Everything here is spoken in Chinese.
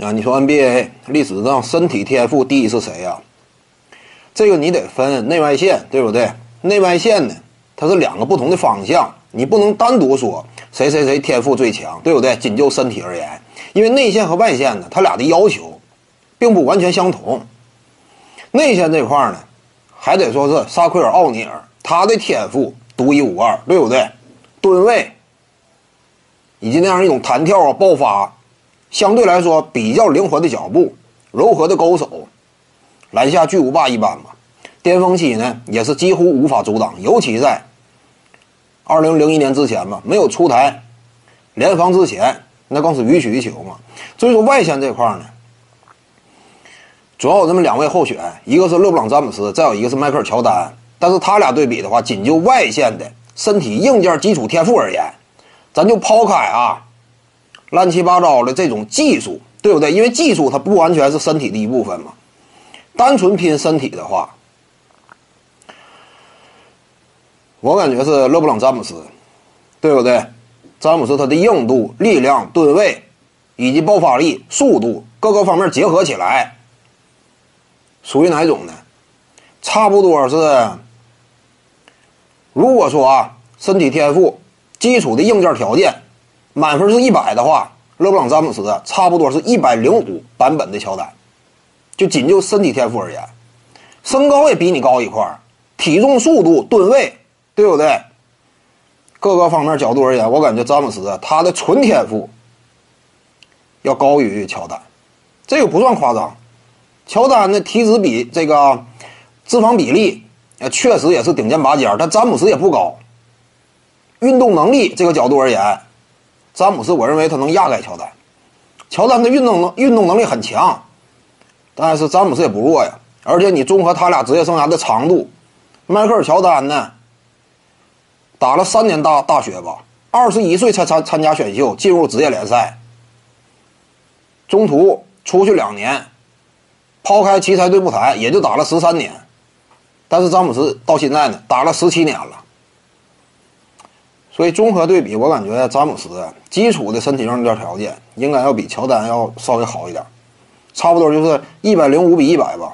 啊，你说 NBA 历史上身体天赋第一是谁呀？这个你得分内外线，对不对？内外线呢，它是两个不同的方向，你不能单独说谁谁谁天赋最强，对不对？仅就身体而言，因为内线和外线呢，它俩的要求并不完全相同。内线这块呢，还得说是萨奎尔·奥尼尔，他的天赋独一无二，对不对？吨位以及那样一种弹跳啊、爆发，相对来说比较灵活的脚步、柔和的勾手。篮下巨无霸一般吧，巅峰期呢也是几乎无法阻挡，尤其在二零零一年之前吧，没有出台联防之前，那更是予取予求嘛。所以说外线这块呢，主要有这么两位候选，一个是勒布朗詹姆斯，再有一个是迈克尔乔丹。但是他俩对比的话，仅就外线的身体硬件基础天赋而言，咱就抛开啊乱七八糟的这种技术，对不对？因为技术它不完全是身体的一部分嘛。单纯拼身体的话，我感觉是勒布朗詹姆斯，对不对？詹姆斯他的硬度、力量、吨位以及爆发力、速度各个方面结合起来，属于哪种呢？差不多是，如果说啊，身体天赋、基础的硬件条件满分是一百的话，勒布朗詹姆斯差不多是一百零五版本的乔丹。就仅就身体天赋而言，身高也比你高一块，体重、速度、吨位，对不对？各个方面角度而言，我感觉詹姆斯他的纯天赋要高于乔丹，这个不算夸张。乔丹的体脂比这个脂肪比例，呃，确实也是顶尖拔尖，但詹姆斯也不高。运动能力这个角度而言，詹姆斯我认为他能压盖乔丹。乔丹的运动能运动能力很强。但是詹姆斯也不弱呀，而且你综合他俩职业生涯的长度，迈克尔乔丹呢，打了三年大大学吧，二十一岁才参参加选秀进入职业联赛，中途出去两年，抛开奇才队不谈，也就打了十三年，但是詹姆斯到现在呢，打了十七年了，所以综合对比，我感觉詹姆斯基础的身体硬件条件应该要比乔丹要稍微好一点。差不多就是一百零五比一百吧。